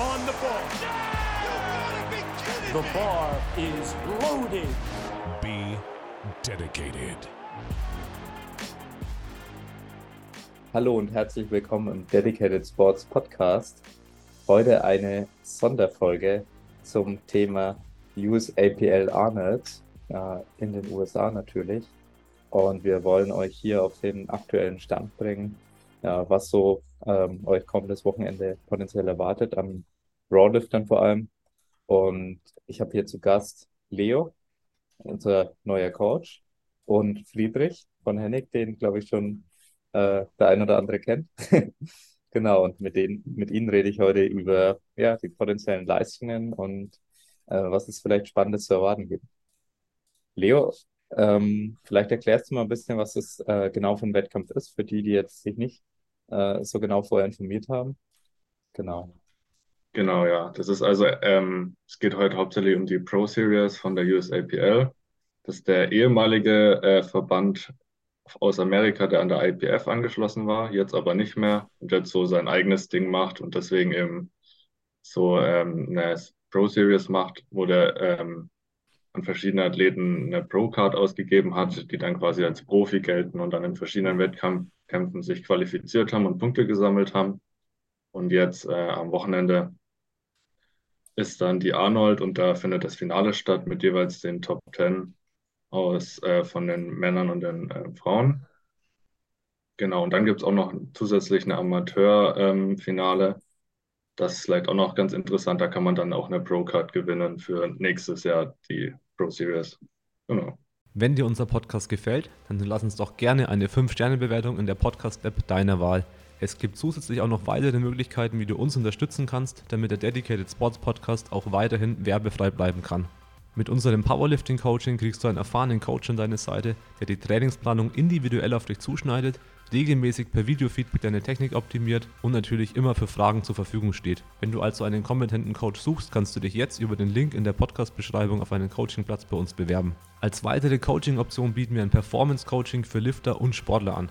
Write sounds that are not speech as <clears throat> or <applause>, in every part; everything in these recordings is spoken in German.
on the ball. The bar is loaded. Be dedicated. Hallo und herzlich willkommen im Dedicated Sports Podcast. Heute eine Sonderfolge zum Thema USAPL Arnold äh, in den USA natürlich. Und wir wollen euch hier auf den aktuellen Stand bringen, ja, was so ähm, euch kommendes Wochenende potenziell erwartet, am Rawliftern vor allem. Und ich habe hier zu Gast Leo, unser neuer Coach, und Friedrich von Hennig, den glaube ich schon äh, der ein oder andere kennt. <laughs> genau, und mit, denen, mit ihnen rede ich heute über ja, die potenziellen Leistungen und äh, was es vielleicht Spannendes zu erwarten gibt. Leo, ähm, vielleicht erklärst du mal ein bisschen, was das äh, genau für ein Wettkampf ist, für die, die jetzt sich nicht äh, so genau vorher informiert haben. Genau. Genau, ja. Das ist also, ähm, es geht heute hauptsächlich um die Pro Series von der USAPL. Das ist der ehemalige äh, Verband aus Amerika, der an der IPF angeschlossen war, jetzt aber nicht mehr und jetzt so sein eigenes Ding macht und deswegen eben so ähm, eine Pro Series macht, wo der ähm, an verschiedene Athleten eine Pro-Card ausgegeben hat, die dann quasi als Profi gelten und dann in verschiedenen Wettkämpfen sich qualifiziert haben und Punkte gesammelt haben. Und jetzt äh, am Wochenende ist dann die Arnold und da findet das Finale statt mit jeweils den Top 10 aus äh, von den Männern und den äh, Frauen. Genau, und dann gibt es auch noch zusätzlich eine Amateur-Finale. Ähm, das ist vielleicht auch noch ganz interessant. Da kann man dann auch eine Pro-Card gewinnen für nächstes Jahr, die Pro Series. Genau. Wenn dir unser Podcast gefällt, dann lass uns doch gerne eine 5-Sterne-Bewertung in der Podcast-App deiner Wahl. Es gibt zusätzlich auch noch weitere Möglichkeiten, wie du uns unterstützen kannst, damit der Dedicated Sports Podcast auch weiterhin werbefrei bleiben kann. Mit unserem Powerlifting Coaching kriegst du einen erfahrenen Coach an deine Seite, der die Trainingsplanung individuell auf dich zuschneidet regelmäßig per Videofeedback deine Technik optimiert und natürlich immer für Fragen zur Verfügung steht. Wenn du also einen kompetenten Coach suchst, kannst du dich jetzt über den Link in der Podcast-Beschreibung auf einen Coachingplatz bei uns bewerben. Als weitere Coaching-Option bieten wir ein Performance-Coaching für Lifter und Sportler an.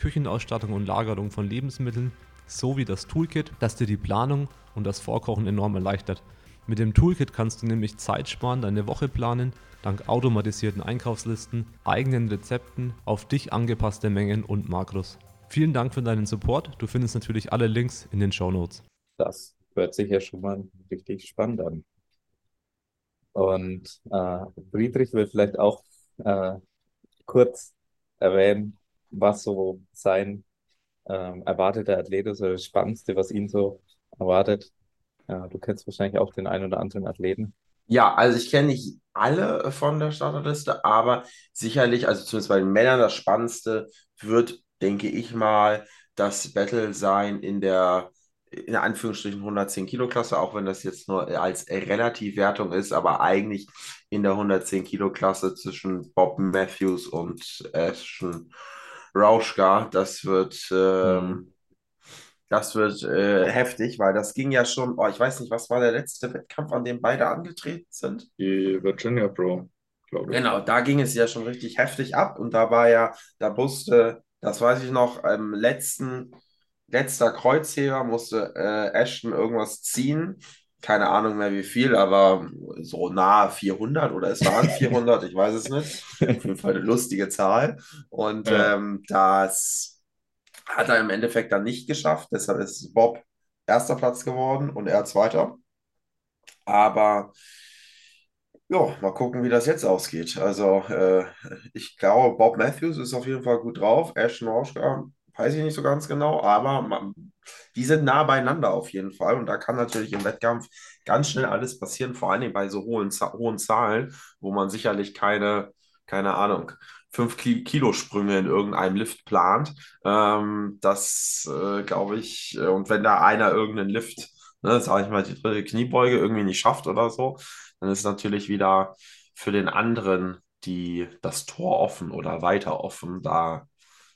Küchenausstattung und Lagerung von Lebensmitteln, sowie das Toolkit, das dir die Planung und das Vorkochen enorm erleichtert. Mit dem Toolkit kannst du nämlich Zeit sparen, deine Woche planen dank automatisierten Einkaufslisten, eigenen Rezepten, auf dich angepasste Mengen und Makros. Vielen Dank für deinen Support. Du findest natürlich alle Links in den Show Notes. Das hört sich ja schon mal richtig spannend an. Und äh, Friedrich will vielleicht auch äh, kurz erwähnen, was so sein äh, erwarteter Athlet ist oder das Spannendste, was ihn so erwartet. Ja, du kennst wahrscheinlich auch den einen oder anderen Athleten. Ja, also ich kenne nicht alle von der Starterliste, aber sicherlich, also zumindest bei den Männern, das Spannendste wird, denke ich mal, das Battle sein in der, in Anführungsstrichen 110 Kilo Klasse, auch wenn das jetzt nur als Relativwertung ist, aber eigentlich in der 110 Kilo Klasse zwischen Bob Matthews und Ashton Rauschka. Das wird, ähm, mhm. Das wird äh, heftig, weil das ging ja schon, oh, ich weiß nicht, was war der letzte Wettkampf, an dem beide angetreten sind? Die Virginia Pro, glaube ich. Genau, da ging es ja schon richtig heftig ab und da war ja, da musste, das weiß ich noch, im letzten, letzter Kreuzheber musste äh, Ashton irgendwas ziehen. Keine Ahnung mehr wie viel, aber so nahe 400 oder es waren 400, ich weiß es nicht. Auf jeden Fall eine lustige Zahl. Und ja. ähm, das hat er im Endeffekt dann nicht geschafft. Deshalb ist Bob erster Platz geworden und er zweiter. Aber ja, mal gucken, wie das jetzt ausgeht. Also, äh, ich glaube, Bob Matthews ist auf jeden Fall gut drauf. Ashton Rauschka weiß ich nicht so ganz genau, aber man, die sind nah beieinander auf jeden Fall. Und da kann natürlich im Wettkampf ganz schnell alles passieren, vor allem bei so hohen, hohen Zahlen, wo man sicherlich keine, keine Ahnung, 5 Kilo Sprünge in irgendeinem Lift plant. Ähm, das äh, glaube ich, äh, und wenn da einer irgendeinen Lift ne, sag ich mal, die dritte Kniebeuge irgendwie nicht schafft oder so, dann ist natürlich wieder für den anderen die, das Tor offen oder weiter offen, da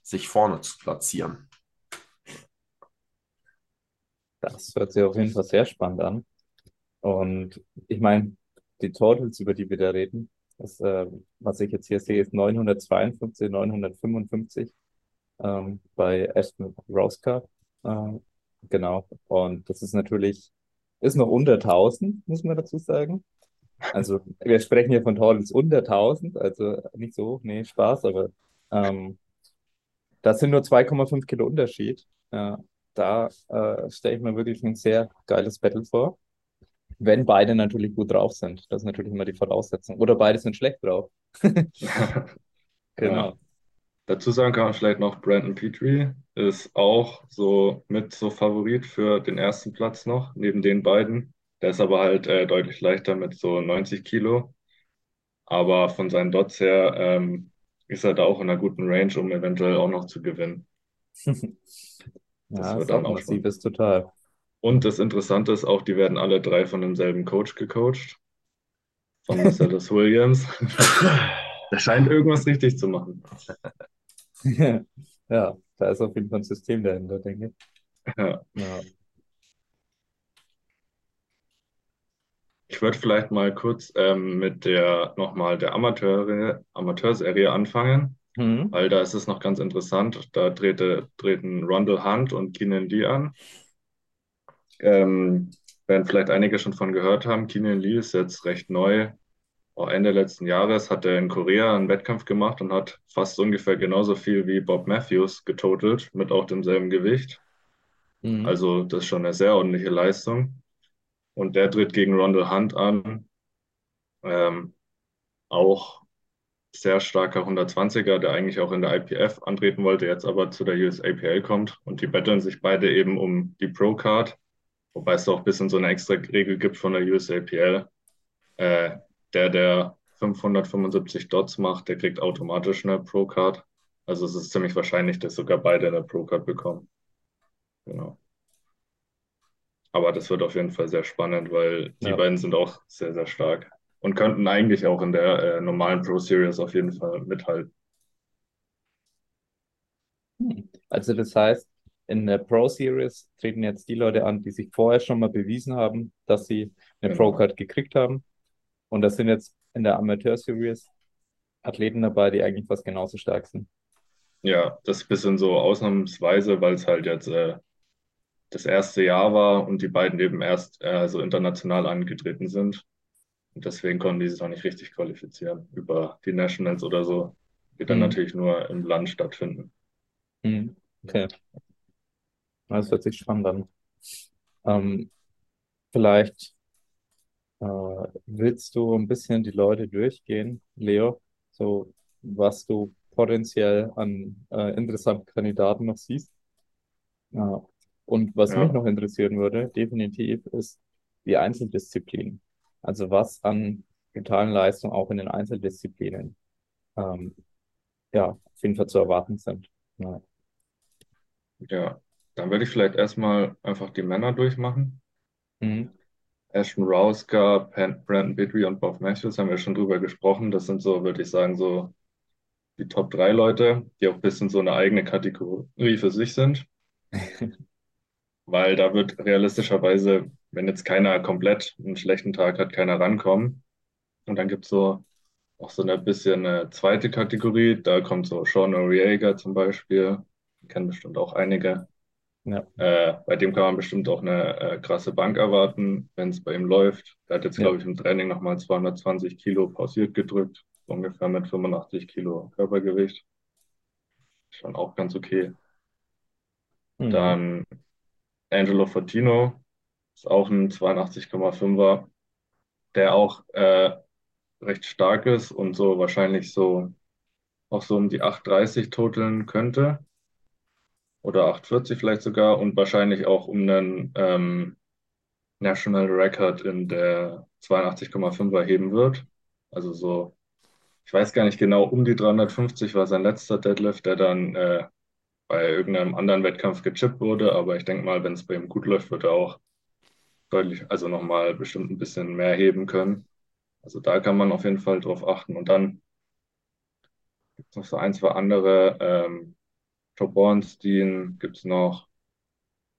sich vorne zu platzieren. Das hört sich auf jeden Fall sehr spannend an. Und ich meine, die Totals, über die wir da reden, das, äh, was ich jetzt hier sehe, ist 952, 955 ähm, bei Ashton Roska. Äh, genau. Und das ist natürlich, ist noch unter 1000, muss man dazu sagen. Also wir sprechen hier von Totals unter 1000, also nicht so, nee, Spaß, aber ähm, das sind nur 2,5 Kilo Unterschied. Ja, da äh, stelle ich mir wirklich ein sehr geiles Battle vor. Wenn beide natürlich gut drauf sind. Das ist natürlich immer die Voraussetzung. Oder beide sind schlecht drauf. <laughs> genau. Ja. Dazu sagen kann man vielleicht noch, Brandon Petrie ist auch so mit so Favorit für den ersten Platz noch, neben den beiden. Der ist aber halt äh, deutlich leichter mit so 90 Kilo. Aber von seinen Dots her ähm, ist da auch in einer guten Range, um eventuell auch noch zu gewinnen. <laughs> ja, Das ist wird dann auch massiv, schon. ist total. Und das Interessante ist auch, die werden alle drei von demselben Coach gecoacht, von <laughs> Marcellus Williams. Der scheint irgendwas richtig zu machen. <laughs> Ja, da ist auf jeden Fall ein System dahinter, denke ich. Ja. Ja. Ich würde vielleicht mal kurz ähm, mit der nochmal der Amateure, Amateurserie anfangen, Mhm. weil da ist es noch ganz interessant. Da trete, treten Rondell Hunt und Keenan Lee an. Ähm, werden vielleicht einige schon von gehört haben. Keenan Lee ist jetzt recht neu. Auch Ende letzten Jahres hat er in Korea einen Wettkampf gemacht und hat fast ungefähr genauso viel wie Bob Matthews getotelt, mit auch demselben Gewicht. Mhm. Also das ist schon eine sehr ordentliche Leistung. Und der tritt gegen Rondell Hunt an. Ähm, auch sehr starker 120er, der eigentlich auch in der IPF antreten wollte, jetzt aber zu der USAPL kommt. Und die betteln sich beide eben um die Pro-Card, wobei es auch ein bisschen so eine extra Regel gibt von der USAPL. Äh, der, der 575 Dots macht, der kriegt automatisch eine Pro-Card. Also es ist ziemlich wahrscheinlich, dass sogar beide eine Pro-Card bekommen. Genau. Aber das wird auf jeden Fall sehr spannend, weil die Ja. beiden sind auch sehr, sehr stark und könnten eigentlich auch in der äh, normalen Pro Series auf jeden Fall mithalten. Also das heißt, in der Pro Series treten jetzt die Leute an, die sich vorher schon mal bewiesen haben, dass sie eine Genau. Pro-Card gekriegt haben. Und das sind jetzt in der Amateur Series Athleten dabei, die eigentlich fast genauso stark sind. Ja, das ist ein bisschen so ausnahmsweise, weil es halt jetzt äh, das erste Jahr war und die beiden eben erst äh, so international angetreten sind. Und deswegen konnten die sich noch nicht richtig qualifizieren über die Nationals oder so, die dann Mhm. natürlich nur im Land stattfinden. Mhm. Okay. Das hört sich spannend an. Ähm, vielleicht äh, willst du ein bisschen die Leute durchgehen, Leo, so was du potenziell an äh, interessanten Kandidaten noch siehst. Ja. Und was mich Ja. noch interessieren würde, definitiv, ist die Einzeldisziplin. Also was an getalen Leistung auch in den Einzeldisziplinen ähm, ja, auf jeden Fall zu erwarten sind. Ja. Ja, dann würde ich vielleicht erstmal einfach die Männer durchmachen. Mhm. Ashton Rauska, Pan- Brandon Bidry und Bob Matthews haben wir schon drüber gesprochen. Das sind so, würde ich sagen, so die Top drei Leute, die auch ein bisschen so eine eigene Kategorie für sich sind. <laughs> Weil da wird realistischerweise, wenn jetzt keiner komplett einen schlechten Tag hat, keiner rankommen. Und dann gibt es so auch so eine bisschen eine zweite Kategorie. Da kommt so Sean Noriega zum Beispiel. Kennen bestimmt auch einige. Ja. Äh, bei dem kann man bestimmt auch eine äh, krasse Bank erwarten, wenn es bei ihm läuft. Der hat jetzt, Ja. glaube ich, im Training nochmal 220 Kilo pausiert gedrückt, ungefähr mit 85 Kilo Körpergewicht. Schon auch ganz okay. Mhm. Dann Angelo Fortino ist auch ein 82,5er, der auch äh, recht stark ist und so wahrscheinlich so auch so um die 8,30 toteln könnte. Oder 8,40 vielleicht sogar und wahrscheinlich auch um einen ähm, National Record in der 82,5er heben wird. Also so, ich weiß gar nicht genau, um die 350 war sein letzter Deadlift, der dann äh, bei irgendeinem anderen Wettkampf gechippt wurde, aber ich denke mal, wenn es bei ihm gut läuft, wird er auch deutlich, also nochmal bestimmt ein bisschen mehr heben können. Also da kann man auf jeden Fall drauf achten. Und dann gibt es noch so ein, zwei andere. Ähm, Top Bornstein gibt es noch.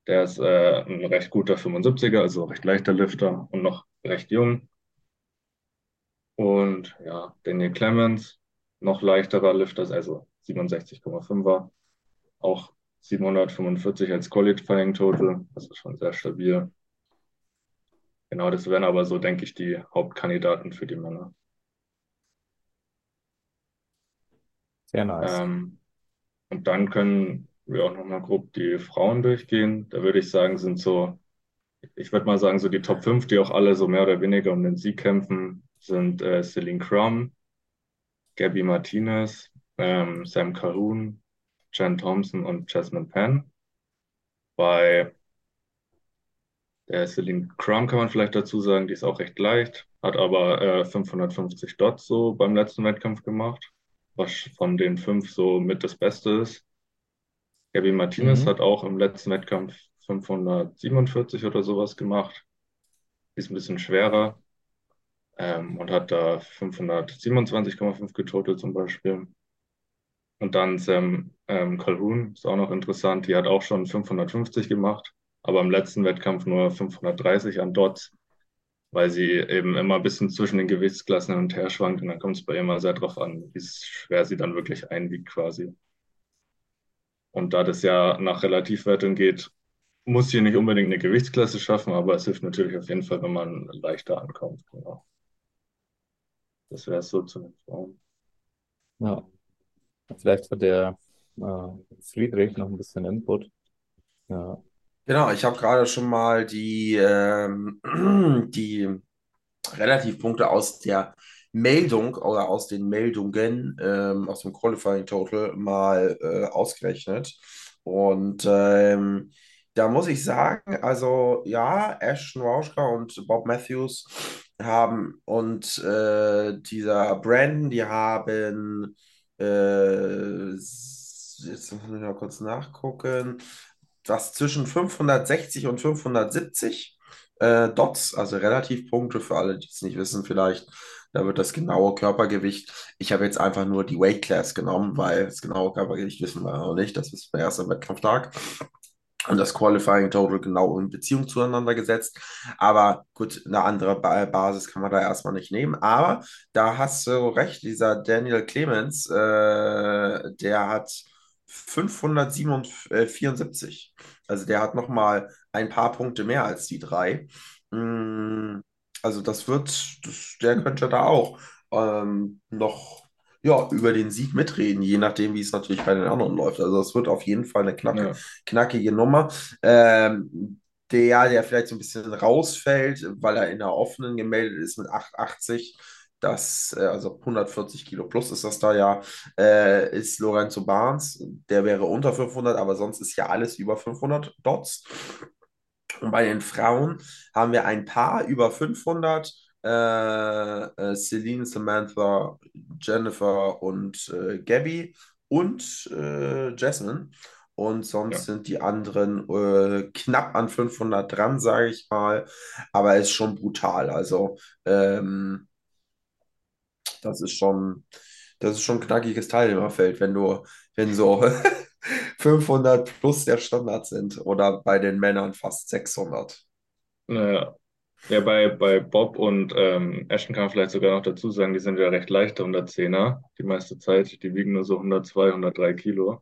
Der ist äh, ein recht guter 75er, also recht leichter Lifter und noch recht jung. Und ja, Daniel Clemens, noch leichterer Lifter, also 67,5er. Auch 745 als Qualifying Total, das ist schon sehr stabil. Genau, das wären aber so, denke ich, die Hauptkandidaten für die Männer. Sehr nice. Ähm, und dann können wir auch nochmal grob die Frauen durchgehen. Da würde ich sagen, sind so, ich würde mal sagen, so die Top 5, die auch alle so mehr oder weniger um den Sieg kämpfen, sind äh, Celine Crum, Gabby Martinez, ähm, Sam Calhoun, Jen Thompson und Jasmine Penn. Bei der Celine Crum kann man vielleicht dazu sagen, die ist auch recht leicht, hat aber äh, 550 Dots so beim letzten Wettkampf gemacht, was von den fünf so mit das Beste ist. Gabby Martinez Mhm. hat auch im letzten Wettkampf 547 oder sowas gemacht. Die ist ein bisschen schwerer ähm, und hat da 527,5 getotelt zum Beispiel. Und dann Sam ähm, Calhoun ist auch noch interessant. Die hat auch schon 550 gemacht, aber im letzten Wettkampf nur 530 an Dots, weil sie eben immer ein bisschen zwischen den Gewichtsklassen hin und her schwankt. Und dann kommt es bei ihr immer sehr drauf an, wie schwer sie dann wirklich einwiegt quasi. Und da das ja nach Relativwertung geht, muss sie nicht unbedingt eine Gewichtsklasse schaffen, aber es hilft natürlich auf jeden Fall, wenn man leichter ankommt. Genau. Das wäre es so zu den Frauen. Ja. Vielleicht hat der äh, Friedrich noch ein bisschen Input. Ja. Genau, ich habe gerade schon mal die, ähm, <clears throat> die Relativpunkte aus der Meldung oder aus den Meldungen ähm, aus dem Qualifying Total mal äh, ausgerechnet. Und ähm, da muss ich sagen, also ja, Ashton Rauschka und Bob Matthews haben und äh, dieser Brandon, die haben äh, jetzt muss ich mal kurz nachgucken, was zwischen 560 und 570 äh, Dots, also Relativpunkte für alle, die es nicht wissen, vielleicht. Da wird das genaue Körpergewicht. Ich habe jetzt einfach nur die Weight Class genommen, weil das genaue Körpergewicht wissen wir noch nicht. Das ist der erste Wettkampftag. Und das Qualifying Total genau in Beziehung zueinander gesetzt. Aber gut, eine andere ba Basis kann man da erstmal nicht nehmen. Aber da hast du recht, dieser Daniel Clemens, äh, der hat 574. Also der hat nochmal ein paar Punkte mehr als die drei. Mm, Also das wird, das, der könnte da auch ähm, noch ja, über den Sieg mitreden, je nachdem, wie es natürlich bei den anderen läuft. Also es wird auf jeden Fall eine knack, Ja. knackige Nummer. Ähm, der, der vielleicht so ein bisschen rausfällt, weil er in der offenen gemeldet ist mit 880, das, äh, also 140 Kilo plus ist das da ja, äh, ist Lorenzo Barnes. Der wäre unter 500, aber sonst ist ja alles über 500 Dots. Und bei den Frauen haben wir ein Paar über 500. Äh, äh, Celine, Samantha, Jennifer und äh, Gabby und äh, Jasmine. Und sonst Ja. sind die anderen äh, knapp an 500 dran, sage ich mal. Aber ist schon brutal. Also, ähm, das ist schon, das ist schon ein knackiges Teilnehmerfeld, wenn du, wenn so <laughs> 500 plus der Standard sind oder bei den Männern fast 600. Naja. Ja, bei, bei Bob und ähm, Ashton kann man vielleicht sogar noch dazu sagen, die sind ja recht leichte 110er die meiste Zeit. Die wiegen nur so 102, 103 Kilo.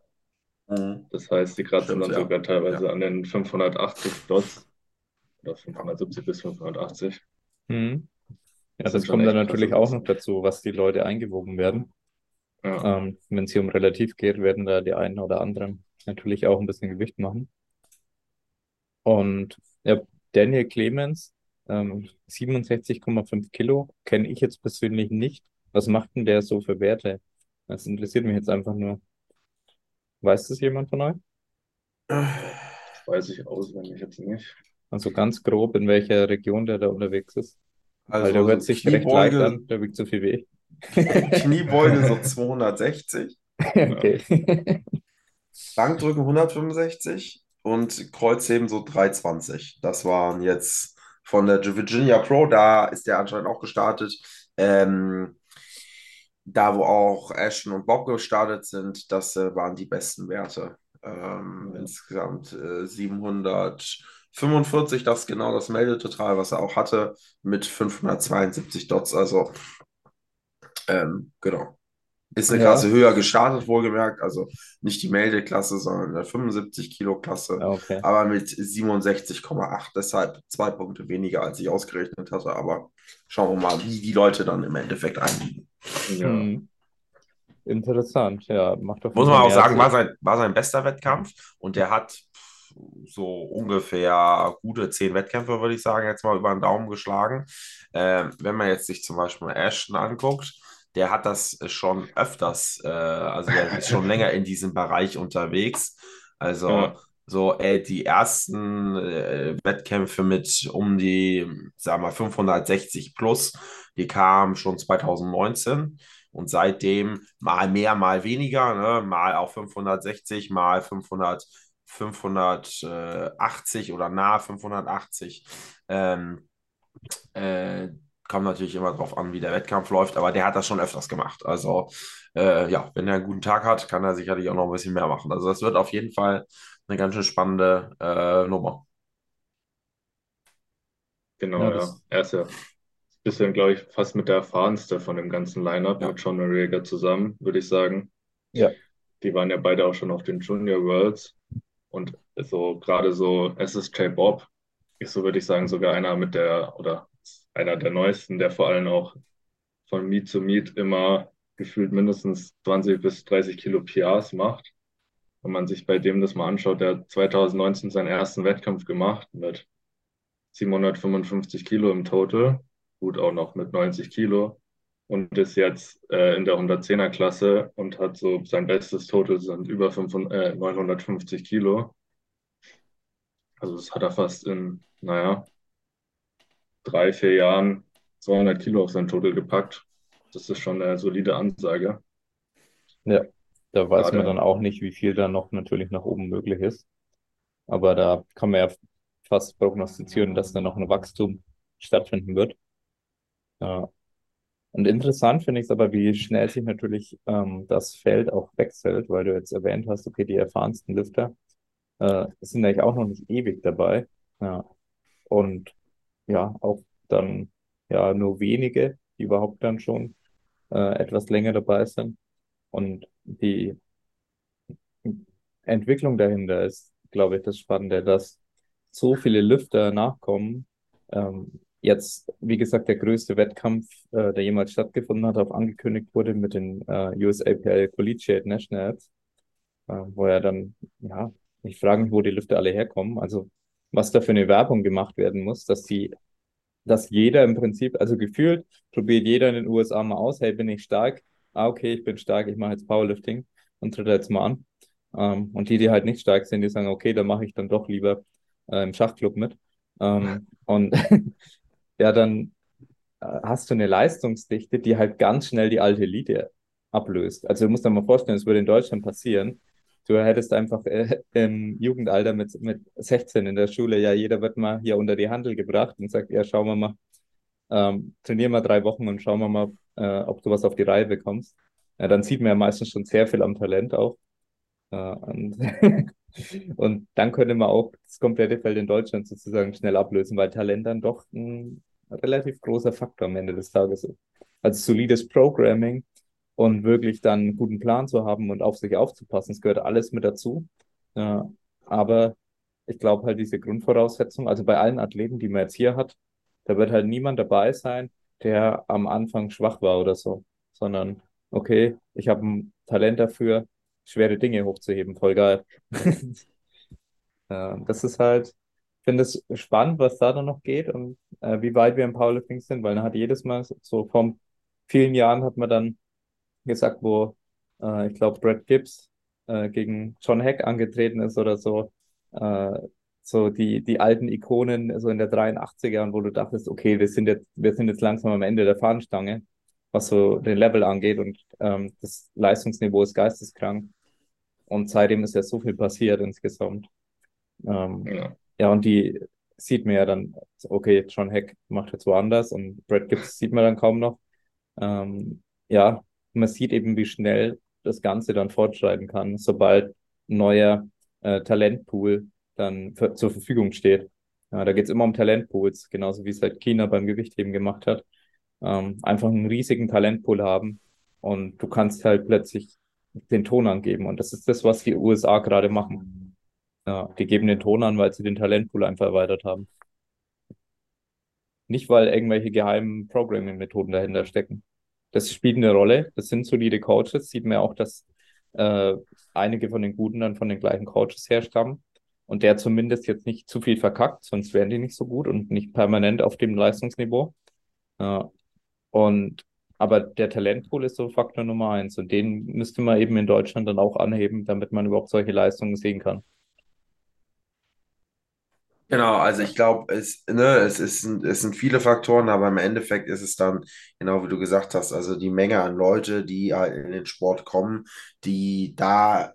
Mhm. Das heißt, die kratzen Stimmt, dann ja. sogar teilweise Ja. an den 580 Dots oder 570 bis 580. Mhm. Ja, Das das kommt dann natürlich auch noch dazu, was die Leute eingewogen werden. Ja, Ähm, wenn es hier um Relativ geht, werden da die einen oder anderen natürlich auch ein bisschen Gewicht machen. Und ja, Daniel Clemens, ähm, 67,5 Kilo, kenne ich jetzt persönlich nicht. Was macht denn der so für Werte? Das interessiert mich jetzt einfach nur. Weiß das jemand von euch? das weiß ich auswendig jetzt nicht. Also ganz grob, in welcher Region der da unterwegs ist? Weil Also der hört so sich recht leicht an, der wiegt so viel wie ich. <laughs> Kniebeuge so 260, <laughs> Okay. <laughs> Bankdrücken 165 und Kreuzheben so 320. Das waren jetzt von der Virginia Pro, da ist der anscheinend auch gestartet. Ähm, da, wo auch Ashton und Bob gestartet sind, das äh, waren die besten Werte. Ähm, insgesamt äh, 745, das ist genau das Meldetotal, was er auch hatte, mit 572 Dots. Also, ähm, genau. Ist eine Ja. Klasse höher gestartet, wohlgemerkt. Also nicht die Meldeklasse, sondern eine 75-Kilo-Klasse. Ja, okay. Aber mit 67,8. Deshalb zwei Punkte weniger, als ich ausgerechnet hatte. Aber schauen wir mal, wie die Leute dann im Endeffekt einliegen. Ja. Mhm. Interessant, ja, macht Muss man auch sagen, Sinn. war sein, war sein bester Wettkampf und der hat so ungefähr gute zehn Wettkämpfe, würde ich sagen, jetzt mal über den Daumen geschlagen. Ähm, wenn man jetzt sich zum Beispiel Ashton anguckt, der hat das schon öfters, äh, also der ist schon länger in diesem Bereich unterwegs. Also Ja. so äh, die ersten äh, Wettkämpfe mit um die, sagen wir mal, 560 plus, die kamen schon 2019. Und seitdem mal mehr, mal weniger, ne? mal auch 560, mal 500, 580 oder nahe 580. Ähm, äh, kommt natürlich immer drauf an, wie der Wettkampf läuft, aber der hat das schon öfters gemacht. Also äh, ja, wenn er einen guten Tag hat, kann er sicherlich auch noch ein bisschen mehr machen. Also das wird auf jeden Fall eine ganz schön spannende äh, Nummer. Genau, Ja, ja. Er ist ja ein bisschen, glaube ich, fast mit der erfahrenste von dem ganzen Lineup Ja. mit John Noriega zusammen, würde ich sagen. Ja. Die waren ja beide auch schon auf den Junior Worlds. Und so gerade so SSJ Bob ist, so würde ich sagen, sogar einer mit der, oder einer der neuesten, der vor allem auch von Meet zu Meet immer gefühlt mindestens 20 bis 30 Kilo PRs macht. Wenn man sich bei dem das mal anschaut, der hat 2019 seinen ersten Wettkampf gemacht mit 755 Kilo im Total, gut auch noch mit 90 Kilo und ist jetzt äh, in der 110er Klasse und hat so sein bestes Total sind über 500, äh, 950 Kilo. Also das hat er fast in, naja, drei, vier Jahren 200 Kilo auf sein Total gepackt. Das ist schon eine solide Ansage. Ja, da weiß man Gerade- dann auch nicht, wie viel da noch natürlich nach oben möglich ist. Aber da kann man ja fast prognostizieren, dass da noch ein Wachstum stattfinden wird. Ja. Und interessant finde ich es aber, wie schnell sich natürlich ähm, das Feld auch wechselt, weil du jetzt erwähnt hast, okay, die erfahrensten Lifter äh, sind eigentlich auch noch nicht ewig dabei. Ja. Und ja, auch dann ja nur wenige, die überhaupt dann schon äh, etwas länger dabei sind. Und die Entwicklung dahinter ist, glaube ich, das Spannende, dass so viele Lüfter nachkommen. Ähm, jetzt, wie gesagt, der größte Wettkampf, äh, der jemals stattgefunden hat, auch angekündigt wurde mit den äh, USAPL Collegiate Nationals, äh, wo er dann, ja, ich frage mich, wo die Lüfter alle herkommen. Also, was da für eine Werbung gemacht werden muss, dass die, dass jeder im Prinzip, also gefühlt probiert jeder in den USA mal aus, hey, bin ich stark? Ah, okay, ich bin stark, ich mache jetzt Powerlifting und tritt jetzt mal an. Ähm, und die, die halt nicht stark sind, die sagen, okay, dann mache ich dann doch lieber äh, im Schachclub mit. Ähm, und <laughs> ja, dann äh, hast du eine Leistungsdichte, die halt ganz schnell die alte Elite ablöst. Also du musst dir mal vorstellen, es würde in Deutschland passieren. Du hättest einfach äh, im Jugendalter mit, mit 16 in der Schule, ja, jeder wird mal hier unter die Handel gebracht und sagt, ja, schauen wir mal, ähm, trainier mal drei Wochen und schauen wir mal, äh, ob du was auf die Reihe bekommst. Ja, dann sieht man ja meistens schon sehr viel am Talent auch. Äh, und, <laughs> und dann könnte man auch das komplette Feld in Deutschland sozusagen schnell ablösen, weil Talent dann doch ein relativ großer Faktor am Ende des Tages ist. Also solides Programming und wirklich dann einen guten Plan zu haben und auf sich aufzupassen, das gehört alles mit dazu. Ja, aber ich glaube halt diese Grundvoraussetzung, also bei allen Athleten, die man jetzt hier hat, da wird halt niemand dabei sein, der am Anfang schwach war oder so, sondern okay, ich habe ein Talent dafür, schwere Dinge hochzuheben, voll geil. <laughs> Ja, das ist halt, ich finde es spannend, was da dann noch geht und äh, wie weit wir im Powerlifting sind, weil dann hat jedes Mal so, vor vielen Jahren hat man dann gesagt, wo äh, ich glaube Brad Gibbs äh, gegen John Heck angetreten ist oder so, äh, so die, die alten Ikonen so in der 83er und wo du dachtest, okay, wir sind jetzt, wir sind jetzt langsam am Ende der Fahnenstange, was so den Level angeht und ähm, das Leistungsniveau ist geisteskrank. Und seitdem ist ja so viel passiert insgesamt. Ähm, Ja. ja, und die sieht man ja dann, okay, John Heck macht jetzt woanders und Brad Gibbs sieht man dann kaum noch. Ähm, ja, man sieht eben, wie schnell das Ganze dann fortschreiten kann, sobald ein neuer äh, Talentpool dann für, zur Verfügung steht. Ja, da geht es immer um Talentpools, genauso wie es halt China beim Gewichtheben gemacht hat. Ähm, einfach einen riesigen Talentpool haben und du kannst halt plötzlich den Ton angeben. Und das ist das, was die USA gerade machen. Ja, die geben den Ton an, weil sie den Talentpool einfach erweitert haben. Nicht, weil irgendwelche geheimen Programming-Methoden dahinter stecken. Das spielt eine Rolle. Das sind solide Coaches. Sieht man auch, dass äh, einige von den Guten dann von den gleichen Coaches herstammen. Und der zumindest jetzt nicht zu viel verkackt, sonst wären die nicht so gut und nicht permanent auf dem Leistungsniveau. Ja. Und aber der Talentpool ist so Faktor Nummer eins und den müsste man eben in Deutschland dann auch anheben, damit man überhaupt solche Leistungen sehen kann. Genau, also ich glaube, es, ne, es, ist, es sind viele Faktoren, aber im Endeffekt ist es dann, genau wie du gesagt hast, also die Menge an Leute, die halt in den Sport kommen, die da,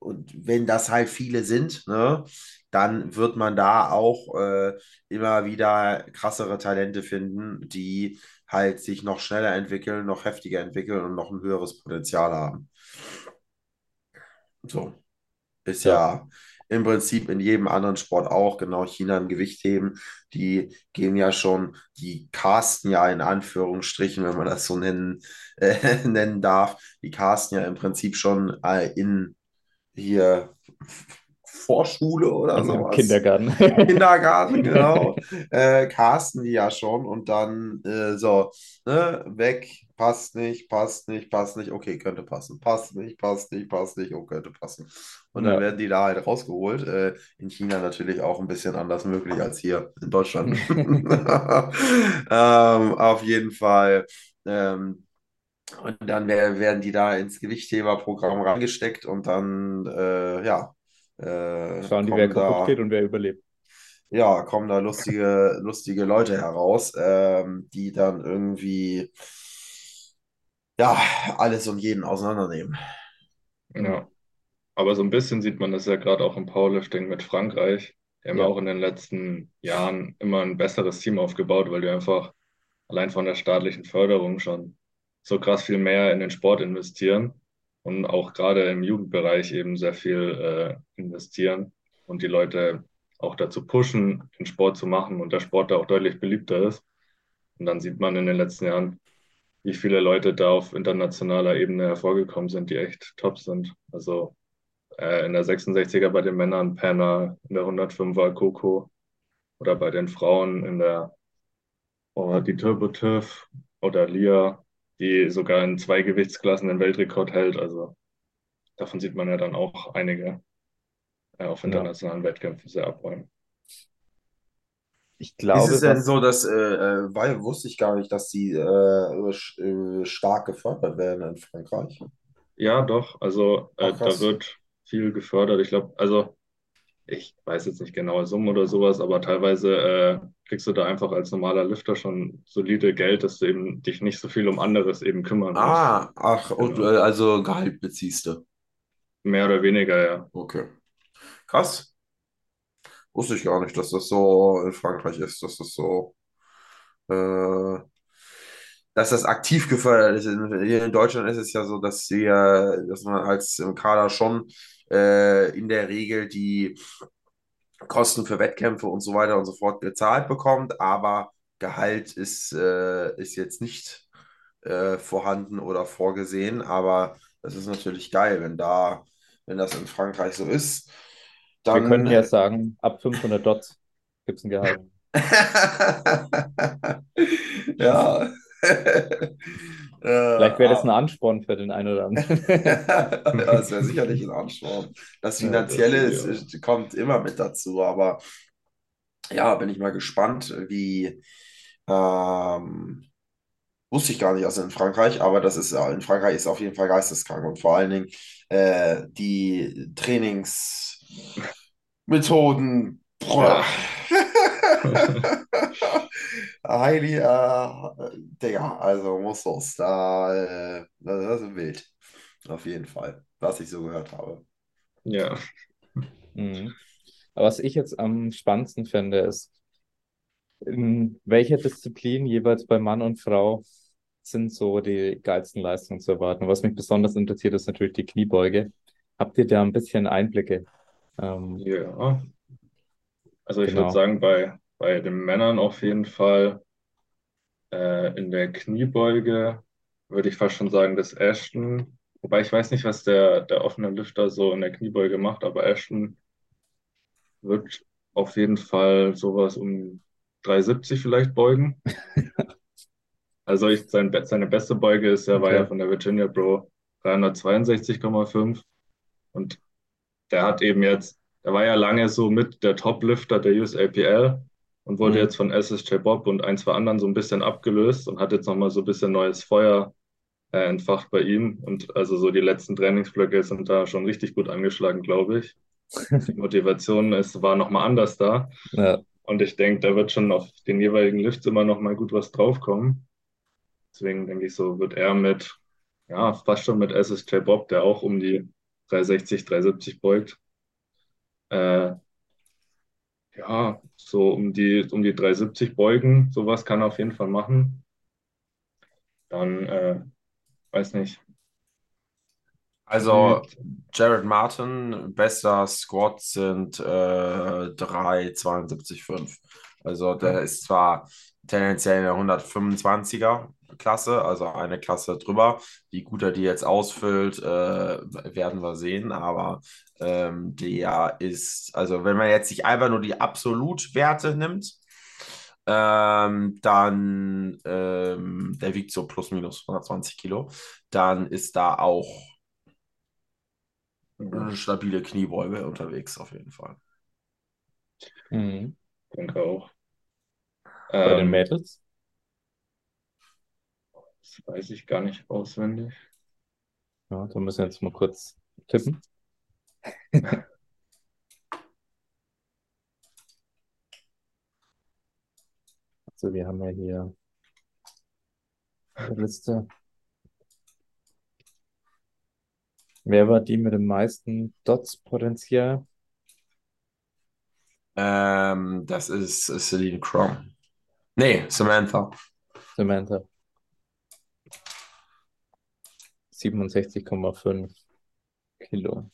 und wenn das halt viele sind, ne, dann wird man da auch äh, immer wieder krassere Talente finden, die halt sich noch schneller entwickeln, noch heftiger entwickeln und noch ein höheres Potenzial haben. So. Ist ja, ja im Prinzip in jedem anderen Sport auch, genau China im Gewichtheben, die gehen ja schon, die casten ja in Anführungsstrichen, wenn man das so nennen, äh, <laughs> nennen darf, die casten ja im Prinzip schon äh, in hier Vorschule oder also sowas. Kindergarten. <laughs> Kindergarten, <laughs> genau. äh, casten die ja schon und dann äh, so, ne, weg, passt nicht, passt nicht, passt nicht, okay, könnte passen, passt nicht, passt nicht, passt nicht, oh, könnte passen. Und dann ja. werden die da halt rausgeholt. Äh, in China natürlich auch ein bisschen anders möglich als hier in Deutschland. <laughs> ähm, auf jeden Fall. Ähm, und dann werden die da ins Gewichtheberprogramm reingesteckt und dann, äh, ja, äh, Schauen die, wer kaputt da, geht und wer überlebt. Ja, kommen da lustige, lustige Leute heraus, ähm, die dann irgendwie ja, alles und jeden auseinandernehmen. Ja. Aber so ein bisschen sieht man das ja gerade auch im Powerlifting mit Frankreich. Die haben ja auch in den letzten Jahren immer ein besseres Team aufgebaut, weil die einfach allein von der staatlichen Förderung schon so krass viel mehr in den Sport investieren und auch gerade im Jugendbereich eben sehr viel äh, investieren und die Leute auch dazu pushen, den Sport zu machen und der Sport da auch deutlich beliebter ist. Und dann sieht man in den letzten Jahren, wie viele Leute da auf internationaler Ebene hervorgekommen sind, die echt top sind. Also äh, in der 66er bei den Männern Penner, in der 105er Coco oder bei den Frauen in der oh, die Turbo Turf oder Lia die sogar in zwei Gewichtsklassen den Weltrekord hält. Also davon sieht man ja dann auch einige äh, auf internationalen ja. Wettkämpfen sehr abräumen. Ich glaube, ist es denn so, dass, äh, äh, weil wusste ich gar nicht, dass die äh, äh stark gefördert werden in Frankreich? Ja, doch. Also äh, Ach, da wird viel gefördert. Ich glaube, also ich weiß jetzt nicht genaue Summen oder sowas, aber teilweise äh, kriegst du da einfach als normaler Lifter schon solide Geld, dass du eben dich nicht so viel um anderes eben kümmern musst. Ah, ach, genau. und äh, also Gehalt beziehst du. Mehr oder weniger, ja. Okay. Krass. Wusste ich gar nicht, dass das so in Frankreich ist, dass das so, äh, dass das aktiv gefördert ist. Hier in Deutschland ist es ja so, dass wir, dass man als Kader schon äh, in der Regel die Kosten für Wettkämpfe und so weiter und so fort bezahlt bekommt, aber Gehalt ist, äh, ist jetzt nicht äh, vorhanden oder vorgesehen, aber das ist natürlich geil, wenn da, wenn das in Frankreich so ist. Dann, Wir können ja sagen, ab 500 Dots gibt es ein Gehalt. <laughs> ja. <laughs> Vielleicht wäre das ein Ansporn für den einen oder anderen. <laughs> das wäre sicherlich ein Ansporn. Das Finanzielle ja, das ist, kommt immer mit dazu, aber ja, bin ich mal gespannt, wie. Ähm, wusste ich gar nicht, also in Frankreich, aber das ist in Frankreich ist auf jeden Fall geisteskrank und vor allen Dingen äh, die Trainingsmethoden. <laughs> Ja. Heili, äh, Digga, also muss los. Da, äh, das ist wild. Auf jeden Fall, was ich so gehört habe. Ja. Mhm. was ich jetzt am spannendsten finde, ist, in welcher Disziplin jeweils bei Mann und Frau sind so die geilsten Leistungen zu erwarten. Was mich besonders interessiert, ist natürlich die Kniebeuge. Habt ihr da ein bisschen Einblicke? Ähm, Ja, also ich Genau. würde sagen, bei, bei den Männern auf jeden Fall äh, in der Kniebeuge würde ich fast schon sagen, dass Ashton, wobei ich weiß nicht, was der, der offene Lifter so in der Kniebeuge macht, aber Ashton wird auf jeden Fall sowas um 370 vielleicht beugen. <laughs> Also ich, sein, seine beste Beuge ist, er war Okay. ja von der Virginia Pro 362,5 und der hat eben jetzt, der war ja lange so mit der Top-Lifter der USAPL und wurde Mhm. jetzt von SSJ Bob und ein, zwei anderen so ein bisschen abgelöst und hat jetzt nochmal so ein bisschen neues Feuer äh, entfacht bei ihm. Und also so die letzten Trainingsblöcke sind da schon richtig gut angeschlagen, glaube ich. <laughs> Die Motivation ist, war nochmal anders da. ja, Und ich denke, da wird schon auf den jeweiligen Lifts immer noch mal gut was draufkommen. Deswegen denke ich, so wird er mit, ja, fast schon mit SSJ Bob, der auch um die 360, 370 beugt. Äh, ja, so um die, um die 370 beugen, sowas kann er auf jeden Fall machen. Dann, äh, weiß nicht. Also Jared Martin, bester Squat sind äh, 3,72,5. Also der ist zwar tendenziell in der 125er Klasse, also eine Klasse drüber. Wie gut er die jetzt ausfüllt, äh, werden wir sehen. Aber ähm, der ist, also wenn man jetzt sich einfach nur die Absolutwerte nimmt, ähm, dann, ähm, der wiegt so plus minus 120 Kilo, dann ist da auch eine stabile Kniebeuge unterwegs, auf jeden Fall. mhm. denke auch. Bei den Ähm, Mädels? das weiß ich gar nicht auswendig. Ja, da müssen wir jetzt mal kurz tippen. <laughs> Also wir haben ja hier eine Liste. Wer war die mit dem meisten Dots-Potenzial? Ähm, das ist Celine Crom. Nee, Samantha. Samantha. 67,5 Kilo.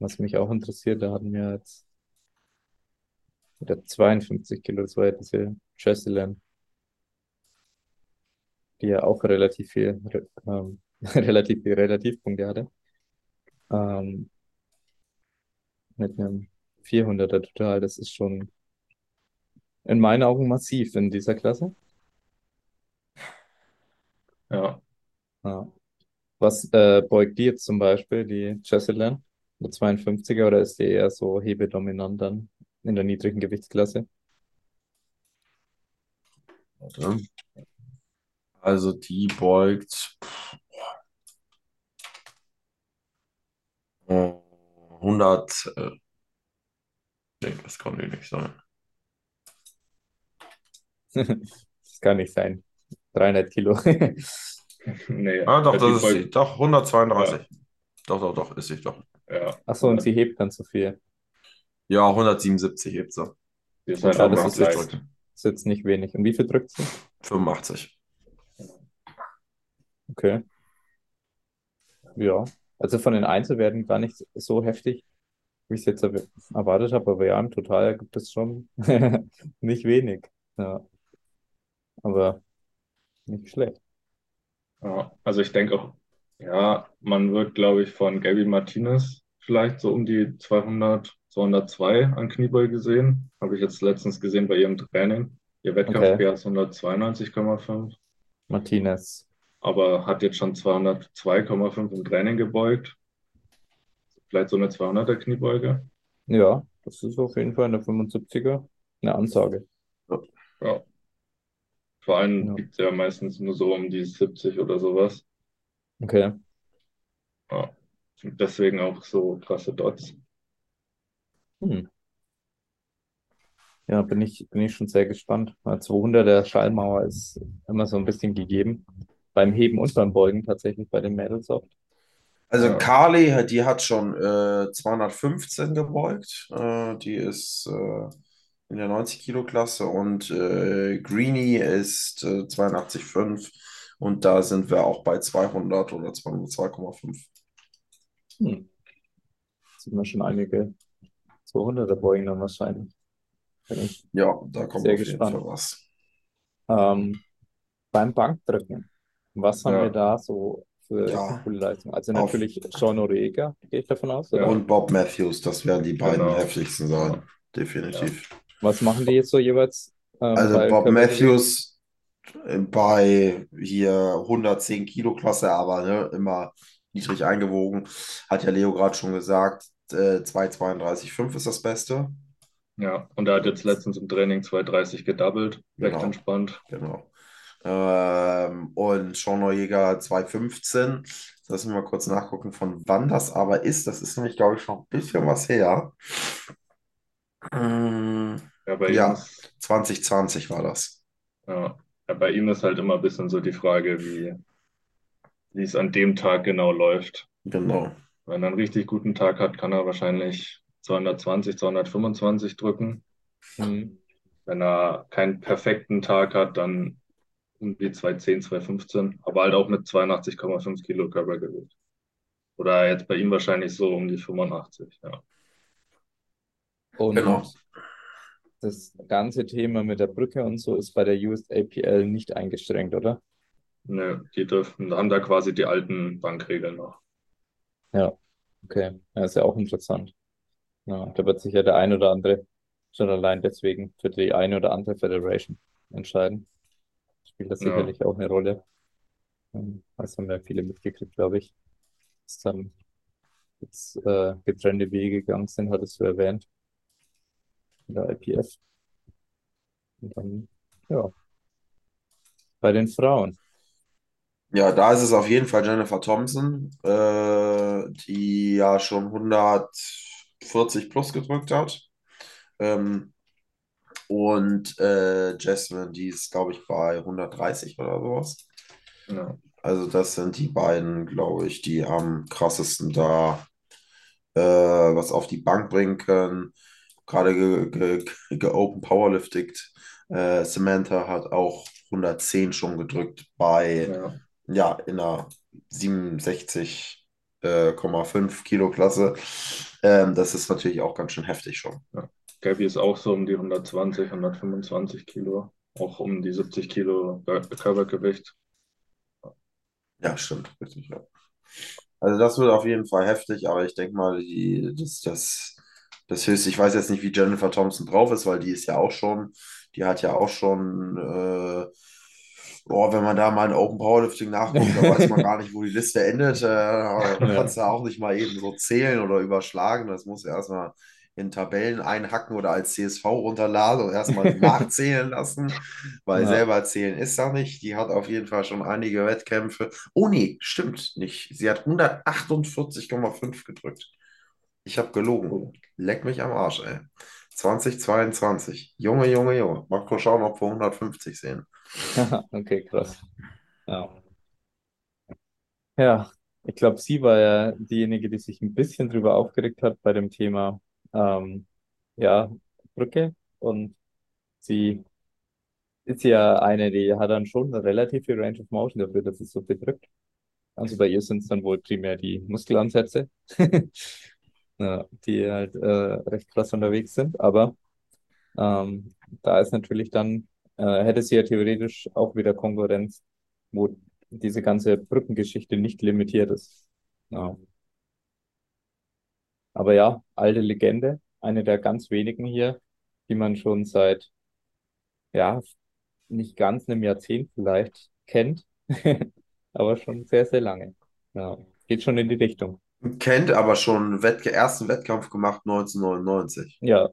Was mich auch interessiert, da hatten wir jetzt wieder 52 Kilo, das war ja diese Jesselyn, die ja auch relativ viel, ähm, <laughs> relativ viel Relativpunkte hatte. Ähm, mit einem 400er total, das ist schon in meinen Augen massiv in dieser Klasse. Ja, Ja. Was äh, beugt die jetzt zum Beispiel, die Jesselyn, mit 52er, oder ist die eher so hebedominant dann in der niedrigen Gewichtsklasse? Warte. Also die beugt 100. Äh, nee, das kann die nicht <laughs> sein. Das kann nicht sein. 300 Kilo. <laughs> nee, Ah, doch, die das ist sie. Doch, 132. Doch, doch, doch, ist sie doch. Ja, Ach so, und sie hebt dann zu viel. Ja, 177 hebt sie. halt Ja, auch das ist jetzt-. Das ist jetzt nicht wenig. Und wie viel drückt sie? 85. Okay. Ja. Also von den Einzelwerten gar nicht so heftig, wie ich es jetzt erw- erwartet habe, aber ja, im Total gibt es schon <laughs> nicht wenig. Ja. Aber nicht schlecht. Ja, also ich denke auch, ja, man wird, glaube ich, von Gaby Martinez vielleicht so um die 200, 202 an Kniebeuge sehen. Habe ich jetzt letztens gesehen bei ihrem Training. Ihr Wettkampf Okay. ist 192,5, Martinez. aber hat jetzt schon 202,5 im Training gebeugt. Vielleicht so eine 200er Kniebeuge. Ja, das ist auf jeden Fall in der 75er eine Ansage. Ja. Vor allem Ja. liegt es ja meistens nur so um die 70 oder sowas. Okay. Ja. Deswegen auch so krasse Dots. Hm. Ja, bin ich, bin ich schon sehr gespannt. Weil 200er Schallmauer ist immer so ein bisschen gegeben. Beim Heben und beim Beugen tatsächlich bei den Mädels oft. Also Ja. Carly, die hat schon äh, 215 gebeugt. Äh, die ist äh, in der 90-Kilo-Klasse und äh, Greenie ist äh, 82,5 und da sind wir auch bei 200 oder 202,5. Hm. Sieht man schon einige 200er beugen dann wahrscheinlich. Ja, da kommt sehr auf jeden gespannt. Fall was. Ähm, beim Bankdrücken, was haben Ja. wir da so für Ja. coole Leistungen? Also Auf- natürlich Sean Orega, gehe ich davon aus, oder? Ja. Und Bob Matthews, das werden die beiden Genau. heftigsten sein. Definitiv. Was machen die jetzt so jeweils? ähm, Also Bob Körpergewicht? Matthews äh, bei hier 110 Kilo Klasse, aber ne, immer niedrig eingewogen. Hat ja Leo gerade schon gesagt, äh, 232,5 ist das Beste. Ja, und er hat jetzt letztens im Training 230 gedoubled. Recht Genau. entspannt. Genau. Ähm, und Sean Noriega 215. Lass mich mal kurz nachgucken, von wann das aber ist. Das ist nämlich, glaube ich, schon ein bisschen was her. Mm, Ja, bei Ja. ist, 2020 war das. ja, ja, bei ihm ist halt immer ein bisschen so die Frage, wie, wie es an dem Tag genau läuft. Genau. Wenn er einen richtig guten Tag hat, kann er wahrscheinlich 220, 225 drücken. Mhm. Wenn er keinen perfekten Tag hat, dann irgendwie 210, 215, aber halt auch mit 82,5 Kilo Körpergewicht. Oder jetzt bei ihm wahrscheinlich so um die 85, ja. Und Genau. das ganze Thema mit der Brücke und so ist bei der USAPL nicht eingeschränkt, oder? Nö, die dürfen, haben da quasi die alten Bankregeln noch. Okay, ja, ist ja auch interessant. Ja, da wird sich ja der ein oder andere schon allein deswegen für die eine oder andere Federation entscheiden. Spielt das Ja. sicherlich auch eine Rolle. Ähm, Das haben ja viele mitgekriegt, glaube ich. Dass dann jetzt äh, getrennte Wege gegangen sind, hattest du erwähnt. In der IPF. Und dann, ja. Bei den Frauen. Ja, da ist es auf jeden Fall Jennifer Thompson, äh, die ja schon 140 plus gedrückt hat. Ähm, und äh, Jasmine, die ist, glaube ich, bei 130 oder sowas. Ja, Also das sind die beiden, glaube ich, die am krassesten da äh, was auf die Bank bringen können. Gerade ge, ge, geopen powerliftet. Äh, Samantha hat auch 110 schon gedrückt bei ja, ja, in einer 67,5 Kilo Klasse. Ähm, das ist natürlich auch ganz schön heftig schon. Gabby ist auch so um die 120, 125 Kilo, auch um die 70 Kilo Kör- Körpergewicht. Ja, stimmt, richtig, ja. Also das wird auf jeden Fall heftig, aber ich denke mal, die, das, das, das höchste, ich weiß jetzt nicht, wie Jennifer Thompson drauf ist, weil die ist ja auch schon, die hat ja auch schon, äh, boah, wenn man da mal in Open Powerlifting nachguckt, da weiß man gar nicht, wo die Liste endet. Äh, <laughs> kannst du auch nicht mal eben so zählen oder überschlagen. Das muss erstmal in Tabellen einhacken oder als CSV runterladen und erstmal nachzählen <laughs> lassen, weil Ja. selber zählen ist da nicht. Die hat auf jeden Fall schon einige Wettkämpfe. Oh nee, stimmt nicht. Sie hat 148,5 gedrückt. Ich habe gelogen. Leck mich am Arsch, ey. 2022. Junge, Junge, Junge. Mal schauen, ob wir 150 sehen. <laughs> Okay, krass. Ja. Ja, ich glaube, sie war ja diejenige, die sich ein bisschen drüber aufgeregt hat bei dem Thema ähm, ja, Brücke. Und sie ist ja eine, die hat dann schon eine relative Range of Motion dafür, dass es so bedrückt. Also bei ihr sind es dann wohl primär die Muskelansätze, <laughs> ja, die halt äh, recht krass unterwegs sind. Aber ähm, da ist natürlich dann, äh, hätte sie ja theoretisch auch wieder Konkurrenz, wo diese ganze Brückengeschichte nicht limitiert ist. Ja. Aber ja, alte Legende, eine der ganz wenigen hier, die man schon seit, ja, nicht ganz einem Jahrzehnt vielleicht kennt, <laughs> aber schon sehr, sehr lange. Ja, geht schon in die Richtung. Kennt aber schon Wettk ersten Wettkampf gemacht 1999. Ja,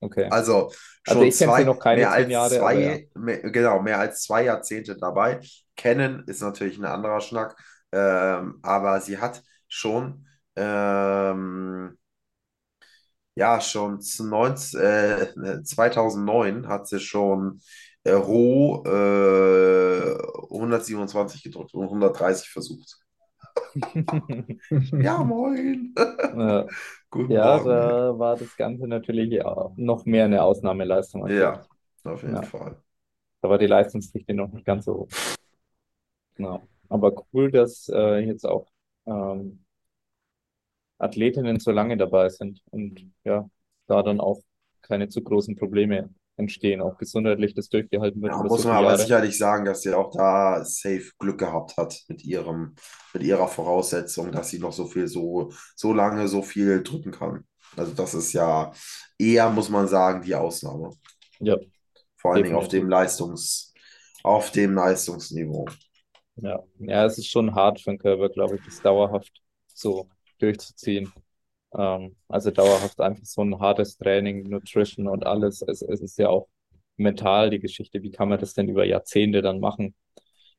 okay. Also Also schon sie zwei, noch keine mehr als Jahre, zwei, ja. mehr, genau, mehr als zwei Jahrzehnte dabei. Kennen ist natürlich ein anderer Schnack, ähm, aber sie hat schon, ähm, ja, schon zu 19, äh, 2009 hat sie schon äh, roh äh, 127 gedrückt und 130 versucht. <laughs> Ja, moin. Ja, <laughs> ja, da war das Ganze natürlich ja noch mehr eine Ausnahmeleistung Ja, jetzt. auf jeden Ja. Fall. Da war die Leistungsdichte noch nicht ganz so hoch. Ja. Aber cool, dass äh, jetzt auch ähm, Athletinnen so lange dabei sind und ja, da dann auch keine zu großen Probleme entstehen, auch gesundheitlich das durchgehalten wird Ja, muss so man aber Jahre. sicherlich sagen, dass sie auch da safe Glück gehabt hat mit ihrem, mit ihrer Voraussetzung, dass sie noch so viel, so, so lange so viel drücken kann. Also das ist ja eher, muss man sagen, die Ausnahme. Ja, Vor allen Dingen auf dem Leistungs, auf dem Leistungsniveau. Ja, ja, es ist schon hart für den Körper, glaube ich, das dauerhaft so durchzuziehen. Ähm, also dauerhaft einfach so ein hartes Training, Nutrition und alles. Es, es ist ja auch mental die Geschichte. Wie kann man das denn über Jahrzehnte dann machen,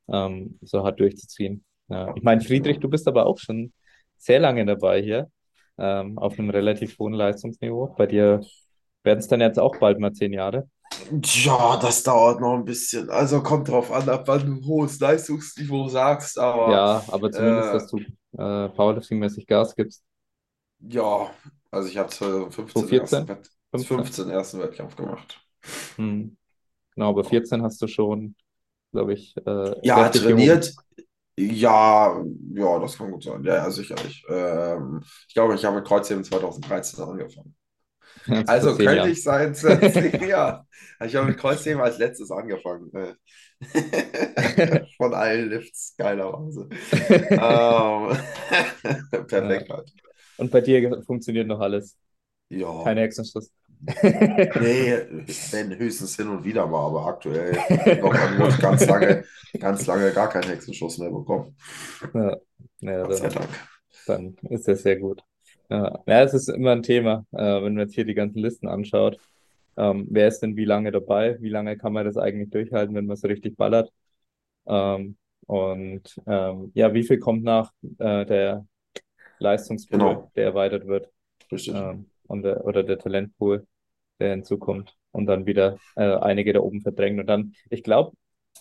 ähm, so hart durchzuziehen? Ja. Ich meine, Friedrich, du bist aber auch schon sehr lange dabei hier, ähm, auf einem relativ hohen Leistungsniveau. Bei dir werden es dann jetzt auch bald mal zehn Jahre. Ja, das dauert noch ein bisschen. Also kommt drauf an, ab wann du hohes Leistungsniveau sagst, aber Ja, aber zumindest, äh, dass du äh, Powerlifting-mäßig Gas gibst. ja, also ich habe 2015 den 2014? ersten Wett 15? 15 ersten Wettkampf gemacht. Hm. Genau, aber 14 hast du schon, glaube ich, äh, Ja, trainiert. Ja, ja, das kann gut sein. Ja, ja, sicherlich. Ähm, ich glaube, ich habe mit Kreuzheben 2013 angefangen. Jetzt Also zehn könnte Jahren. ich sein, 20 <laughs> ja. Ich habe mit Kreuzheben als letztes angefangen. äh. <laughs> Von allen Lifts, geilerweise. <laughs> Ähm, Ja. perfekt halt. Und bei dir funktioniert noch alles. Ja. Keine Hexenschuss. Nee, wenn höchstens hin und wieder mal, aber aktuell noch an ganz lange, ganz lange gar keinen Hexenschuss mehr bekommen. Ja, ja, Gott sei dann, Dank. dann ist das sehr gut. Ja, ja, es ist immer ein Thema, äh, wenn man jetzt hier die ganzen Listen anschaut. Ähm, wer ist denn wie lange dabei? Wie lange kann man das eigentlich durchhalten, wenn man so richtig ballert? Ähm, und ähm, ja, wie viel kommt nach äh, der Leistungspool, Genau, der erweitert wird? richtig. und der, oder der Talentpool, der hinzukommt und dann wieder äh, einige da oben verdrängt. Und dann, ich glaube,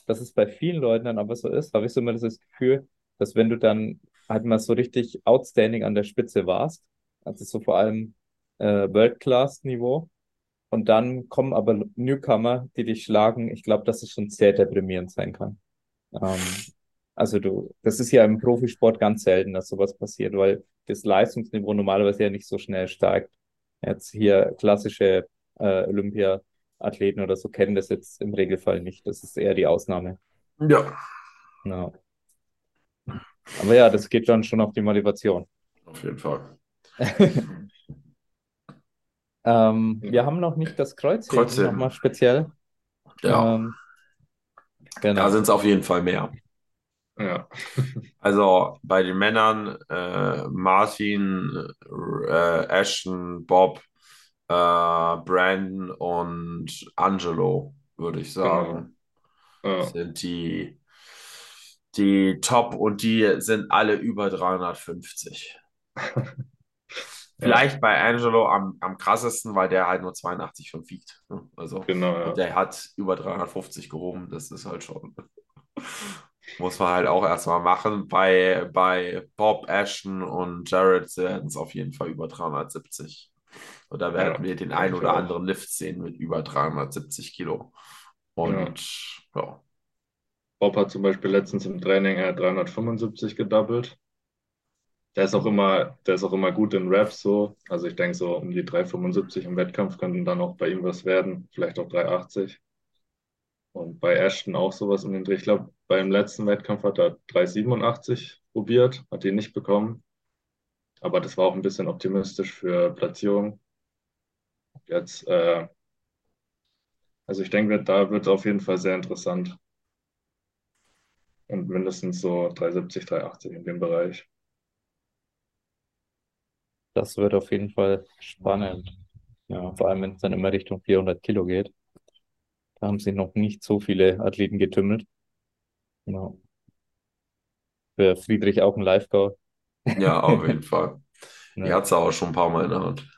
dass es bei vielen Leuten dann aber so ist, habe ich so immer das Gefühl, dass wenn du dann halt mal so richtig outstanding an der Spitze warst, also so vor allem äh, World-Class-Niveau, und dann kommen aber Newcomer, die dich schlagen, ich glaube, dass es schon sehr deprimierend sein kann. Ähm, also du, das ist ja im Profisport ganz selten, dass sowas passiert, weil das Leistungsniveau normalerweise ja nicht so schnell steigt. Jetzt hier klassische äh, Olympia-Athleten oder so kennen das jetzt im Regelfall nicht. Das ist eher die Ausnahme. Ja, Ja. Aber ja, das geht dann schon auf die Motivation. auf jeden Fall. <laughs> Ähm, wir haben noch nicht das Kreuzheben Kreuzheben. nochmal speziell. Ja, Ähm, da genau. sind es auf jeden Fall mehr. Ja, <laughs> Also bei den Männern äh, Martin, äh, Ashton, Bob, äh, Brandon und Angelo, würde ich genau. sagen, Ja, sind die, die Top und die sind alle über 350. <laughs> ja, Vielleicht bei Angelo am, am krassesten, weil der halt nur 82,5 wiegt. ne? Also, genau, ja. der hat über 350 gehoben. Das ist halt schon, <laughs> muss man halt auch erstmal machen. Bei, bei Bob, Ashton und Jared werden es auf jeden Fall über 370. Und da werden Ja, wir den denke ein ich oder anderen Lift sehen mit über 370 Kilo. Ja. Und ja, Bob hat zum Beispiel letztens im Training er hat 375 gedoubled. Der ist auch immer, der ist auch immer gut in Raps so. Also ich denke so um die 375 im Wettkampf könnten dann auch bei ihm was werden, vielleicht auch 380. Und bei Ashton auch sowas um den Dreh. Ich glaube, beim letzten Wettkampf hat er 387 probiert, hat ihn nicht bekommen. Aber das war auch ein bisschen optimistisch für Platzierung. Jetzt, äh, also ich denke, da wird es auf jeden Fall sehr interessant. Und mindestens so 370, 380 in dem Bereich. Das wird auf jeden Fall spannend. Ja, vor allem, wenn es dann immer Richtung 400 Kilo geht. Da haben sich noch nicht so viele Athleten getümmelt. Ja. Für Friedrich auch ein Live-Goal. ja, auf <laughs> jeden Fall. Die Ja. hat sie auch schon ein paar Mal in der Hand.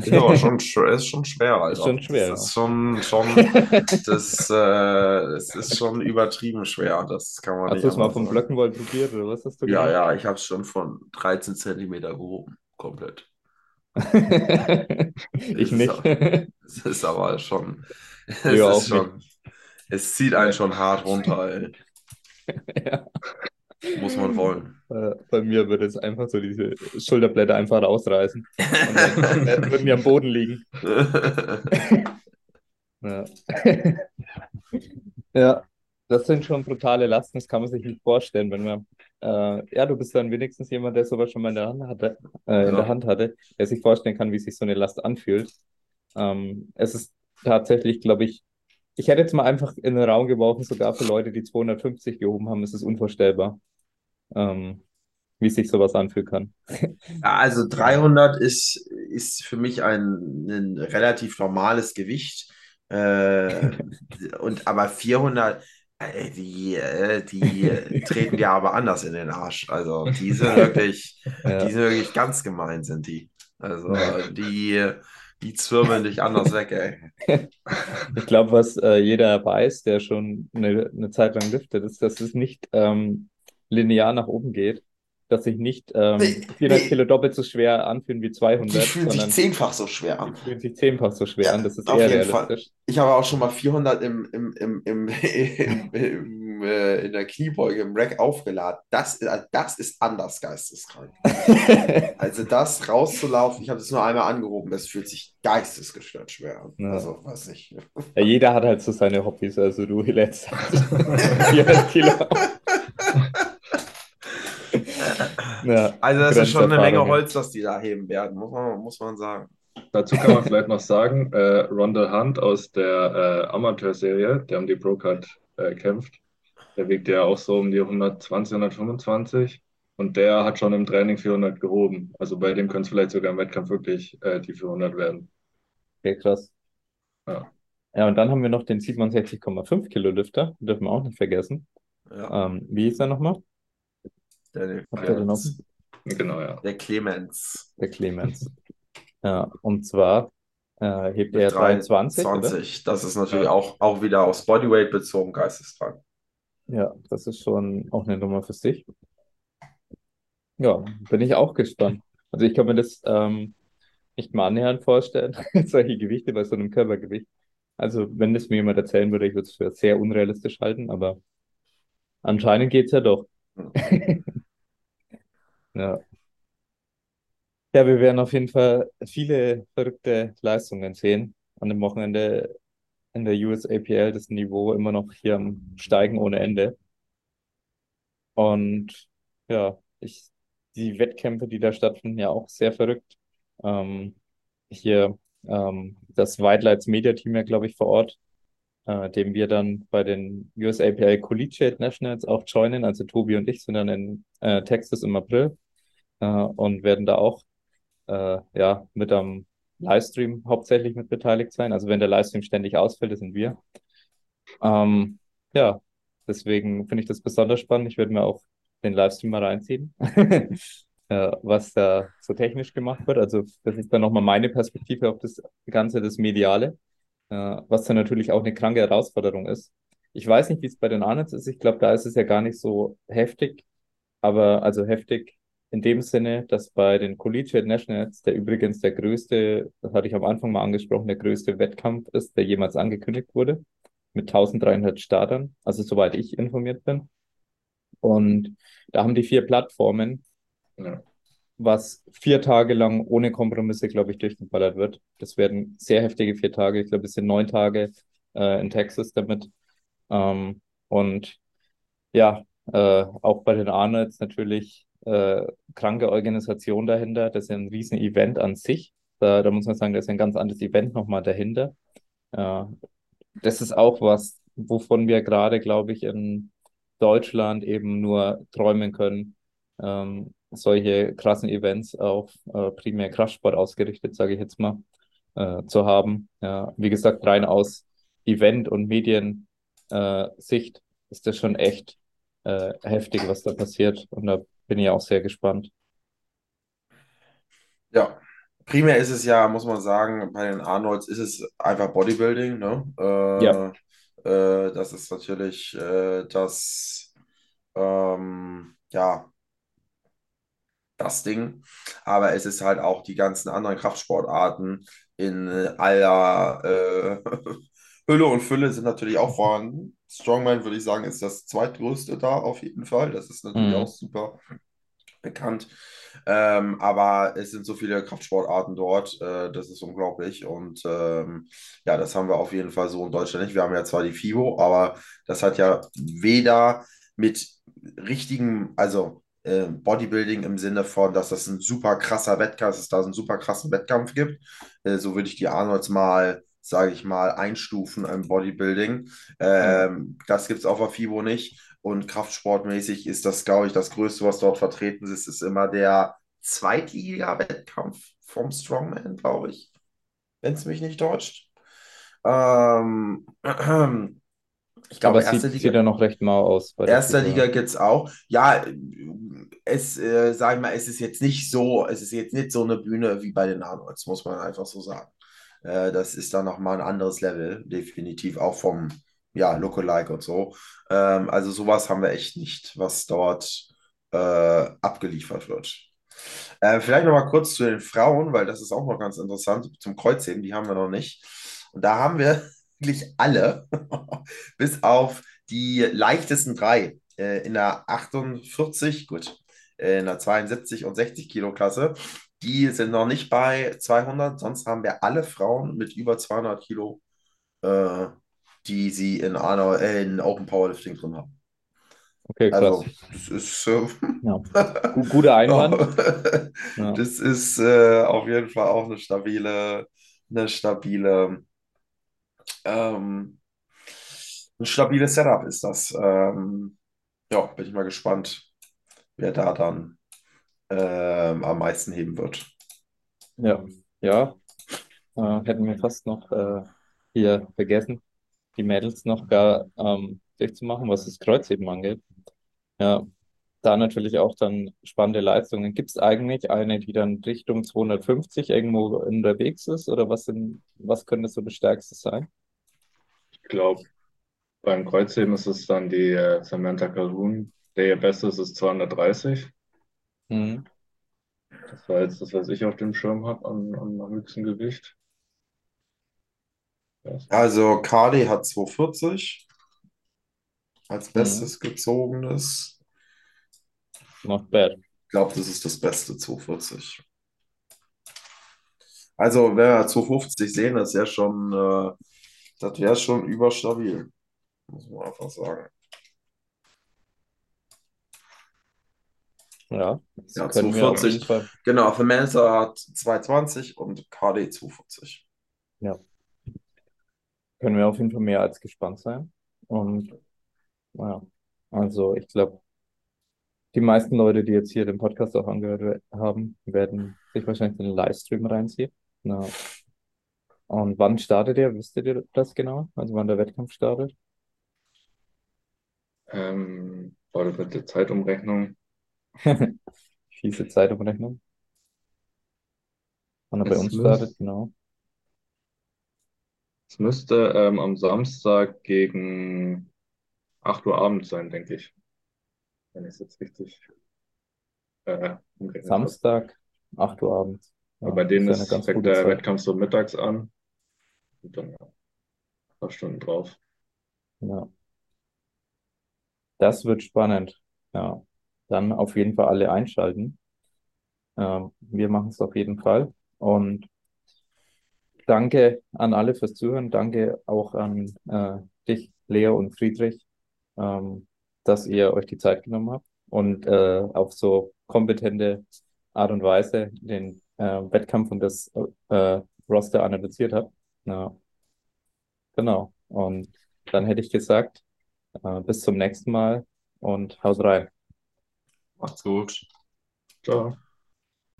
Ist <laughs> aber schon, ist schon schwer, Alter. Ist schon schwer, Das ist schon, schon, <laughs> das, äh, das ist schon übertrieben schwer. Das kann man Hast nicht du es mal vom sagen. Blöckenwoll probiert oder was hast du Ja, gemacht? ja, ich habe es schon von 13 Zentimeter gehoben. Komplett. <laughs> Ich nicht. Es ist aber schon, es Ja, ist auch schon, es zieht einen schon hart runter, ey. <laughs> Ja. Muss man wollen. Äh, Bei mir würde es einfach so diese Schulterblätter einfach rausreißen. Und dann <laughs> würden die am Boden liegen. Ja. Ja, das sind schon brutale Lasten, das kann man sich nicht vorstellen, wenn man, äh, ja, du bist dann wenigstens jemand, der sowas schon mal in der Hand hatte, äh, in Ja. der Hand hatte, der sich vorstellen kann, wie sich so eine Last anfühlt. Ähm, es ist tatsächlich, glaube ich, ich hätte jetzt mal einfach in den Raum geworfen, sogar für Leute, die 250 gehoben haben, ist es unvorstellbar, ähm, wie sich sowas anfühlen kann. Also 300 ist, ist für mich ein, ein relativ normales Gewicht. Äh, <laughs> und aber 400, äh, die, äh, die <laughs> treten dir aber anders in den Arsch. Also die sind wirklich, Ja. die sind wirklich ganz gemein, sind die. Also die, die zwirbeln dich anders weg, ey. <laughs> Ich glaube, was äh, jeder weiß, der schon eine, eine Zeit lang liftet, ist, dass es nicht ähm, linear nach oben geht, dass sich nicht ähm, Nee, 400 nee. Kilo doppelt so schwer anfühlen wie 200, Die fühlen sich zehnfach so schwer an. die fühlen sich zehnfach so schwer Ja, an. Das ist auf eher jeden Fall. realistisch. Ich habe auch schon mal 400 im, im, im, im, im, <laughs> im, äh, in der Kniebeuge im Rack aufgeladen. Das, äh, das ist anders geisteskrank. <laughs> Also das rauszulaufen, ich habe das nur einmal angehoben, das fühlt sich geistesgestört schwer an. Ja. Also, weiß nicht. Ja, jeder hat halt so seine Hobbys, also du letzt <laughs> 400 Kilo. Ja, Also das ist schon eine Menge. Holz, das die da heben werden, muss man, muss man sagen. Dazu kann man vielleicht noch sagen, äh, Rondell Hunt aus der äh, Amateurserie, der um die Pro-Card äh, kämpft, der wiegt ja auch so um die 120, 125 und der hat schon im Training 400 gehoben. Also bei dem könnte es vielleicht sogar im Wettkampf wirklich äh, die 400 werden. Okay, krass. Ja. Ja, und dann haben wir noch den 67,5 Kilo Lifter, dürfen wir auch nicht vergessen. Ja, Ähm, wie hieß er nochmal? Der? Clemens. Genau, ja. Der Clemens. Der Clemens. Ja, und zwar äh, hebt er 23, oder? 23. Das ist natürlich Ja. auch, auch wieder aufs Bodyweight bezogen, geisteskrank. Ja, das ist schon auch eine Nummer für sich. Ja, bin ich auch gespannt. Also ich kann mir das ähm, nicht mal annähernd vorstellen, <laughs> solche Gewichte bei so einem Körpergewicht. Also wenn das mir jemand erzählen würde, ich würde es für sehr unrealistisch halten, aber anscheinend geht's ja doch. <laughs> Ja. Ja, wir werden auf jeden Fall viele verrückte Leistungen sehen an dem Wochenende in der USAPL. Das Niveau immer noch hier am Steigen ohne Ende. Und ja, ich, die Wettkämpfe, die da stattfinden, ja auch sehr verrückt. Ähm, hier ähm, das White Lights Media Team ja, glaube ich, vor Ort, äh, dem wir dann bei den USAPL Collegiate Nationals auch joinen. Also Tobi und ich sind dann in äh, Texas im April äh, und werden da auch äh, ja mit am Livestream hauptsächlich mit beteiligt sein. Also wenn der Livestream ständig ausfällt, das sind wir. Ähm, ja, deswegen finde ich das besonders spannend. Ich werde mir auch den Livestream mal reinziehen, <laughs> äh, was da so technisch gemacht wird. Also das ist dann nochmal meine Perspektive auf das Ganze, das Mediale, äh, was dann natürlich auch eine kranke Herausforderung ist. Ich weiß nicht, wie es bei den Arnold's ist. Ich glaube, da ist es ja gar nicht so heftig, aber also heftig in dem Sinne, dass bei den Collegiate Nationals, der übrigens der größte, das hatte ich am Anfang mal angesprochen, der größte Wettkampf ist, der jemals angekündigt wurde, mit 1300 Startern, also soweit ich informiert bin. Und da haben die vier Plattformen, Ja. was vier Tage lang ohne Kompromisse, glaube ich, durchgeballert wird. Das werden sehr heftige vier Tage. Ich glaube, es sind neun Tage äh, in Texas damit. Ähm, und ja, äh, auch bei den Arnolds natürlich äh, kranke Organisation dahinter. Das ist ein riesen Event an sich. Da, da muss man sagen, da ist ein ganz anderes Event nochmal dahinter. Äh, das ist auch was, wovon wir gerade, glaube ich, in Deutschland eben nur träumen können. Ähm, solche krassen Events auf äh, primär Kraftsport ausgerichtet, sage ich jetzt mal, äh, zu haben. Ja, wie gesagt, rein aus Event- und Mediensicht äh, ist das schon echt äh, heftig, was da passiert. Und da bin ich auch sehr gespannt. Ja, primär ist es ja, muss man sagen, bei den Arnolds ist es einfach Bodybuilding, ne? Äh, Ja. äh, das ist natürlich äh, das, ähm, ja, das Ding. Aber es ist halt auch die ganzen anderen Kraftsportarten in aller äh, <laughs> Hülle und Fülle sind natürlich auch vorhanden. Strongman, würde ich sagen, ist das zweitgrößte da auf jeden Fall. Das ist natürlich Mhm. auch super bekannt. Ähm, aber es sind so viele Kraftsportarten dort, äh, das ist unglaublich. Und ähm, ja, das haben wir auf jeden Fall so in Deutschland nicht. Wir haben ja zwar die FIBO, aber das hat ja weder mit richtigen, also äh, Bodybuilding im Sinne von, dass das ein super krasser Wettkampf, dass es da einen super krassen Wettkampf gibt. Äh, so würde ich die Arnolds mal, sage ich mal, einstufen im Bodybuilding. Ähm, das gibt es auf der FIBO nicht. Und kraftsportmäßig ist das, glaube ich, das Größte, was dort vertreten ist, ist immer der Zweitliga-Wettkampf vom Strongman, glaube ich, wenn es mich nicht täuscht. Ähm, <clears throat> ich Aber glaube, es erste sieht, Liga. sieht ja noch recht mau aus. Erster FIBO. Liga gibt es auch. Ja, es, äh, sag ich mal, es ist jetzt nicht so, es ist jetzt nicht so eine Bühne wie bei den Arnolds, muss man einfach so sagen. Äh, das ist dann nochmal ein anderes Level, definitiv, auch vom, ja, Lookalike und so. Ähm, also sowas haben wir echt nicht, was dort äh, abgeliefert wird. Äh, vielleicht nochmal kurz zu den Frauen, weil das ist auch noch ganz interessant, zum Kreuzheben, die haben wir noch nicht. Und da haben wir <laughs> wirklich alle, <laughs> bis auf die leichtesten drei äh, in der 48, gut, in der 72 und 60 Kilo Klasse. Die sind noch nicht bei 200, sonst haben wir alle Frauen mit über 200 Kilo, äh, die sie in, Arno, äh, in Open Powerlifting drin haben. Okay, krass. Also, das ist äh, Ja. <laughs> Gu- Guter Einwand. Ja. Das ist äh, auf jeden Fall auch eine stabile, eine stabile, ähm, ein stabiles Setup ist das. Ähm, ja, bin ich mal gespannt, wer da dann ähm, am meisten heben wird. Ja, ja. Äh, hätten wir fast noch äh, hier vergessen, die Mädels noch gar ähm, durchzumachen, was das Kreuzheben angeht. Ja, da natürlich auch dann spannende Leistungen. Gibt es eigentlich eine, die dann Richtung 250 irgendwo unterwegs ist? Oder was sind, was könnte so das Stärkste sein? Ich glaube, beim Kreuzheben ist es dann die äh, Samantha Calhoun. Der ihr Bestes ist 230. Mhm. Das war jetzt das, was ich auf dem Schirm habe am, am, am höchsten Gewicht. Ja, Also KD hat 240 als Mhm. bestes gezogenes. Not bad. Ich glaube, das ist das beste 240. Also, wenn wir 250 sehen, das ist ja schon, äh, das wäre schon überstabil, muss man einfach sagen. Ja, Ja, können wir auf 240. jeden Fall. Genau, Fermenza hat 220 und KD 240. können wir auf jeden Fall mehr als gespannt sein. Und ja, also ich glaube, die meisten Leute, die jetzt hier den Podcast auch angehört haben, werden sich wahrscheinlich den Livestream reinziehen. Ja. Und wann startet ihr? Wisst ihr das genau? Also wann der Wettkampf startet? Ähm, war das mit der Zeitumrechnung? <laughs> Fiese Zeitumrechnung. Wann er bei Es uns startet, genau. Es müsste ähm, am Samstag gegen 8 Uhr abends sein, denke ich. Wenn ich es jetzt richtig äh, umgerechnet habe. Samstag, 8 Uhr abends. Ja, Aber bei denen ist ja eine ist, ganz fängt gute der Zeit. Wettkampf so mittags an. Und dann ja, ein paar Stunden drauf. Ja. Das wird spannend. Ja. Dann auf jeden Fall alle einschalten. Ähm, wir machen es auf jeden Fall. Und danke an alle fürs Zuhören. Danke auch an äh, dich, Lea und Friedrich, ähm, dass ihr euch die Zeit genommen habt und äh, auf so kompetente Art und Weise den äh, Wettkampf und das äh, Roster analysiert habt. Ja. Genau. Und dann hätte ich gesagt, äh, bis zum nächsten Mal und haut rein. Macht's gut. Ciao.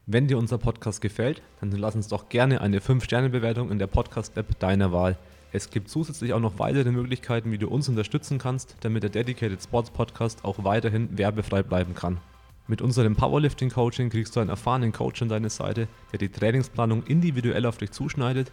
Wenn dir unser Podcast gefällt, dann lass uns doch gerne eine 5-Sterne-Bewertung in der Podcast-App deiner Wahl. Es gibt zusätzlich auch noch weitere Möglichkeiten, wie du uns unterstützen kannst, damit der Dedicated Sports Podcast auch weiterhin werbefrei bleiben kann. Mit unserem Powerlifting-Coaching kriegst du einen erfahrenen Coach an deine Seite, der die Trainingsplanung individuell auf dich zuschneidet,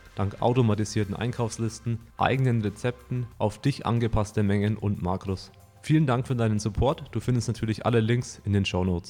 dank automatisierten Einkaufslisten, eigenen Rezepten, auf dich angepasste Mengen und Makros. Vielen Dank für deinen Support. Du findest natürlich alle Links in den Show Notes.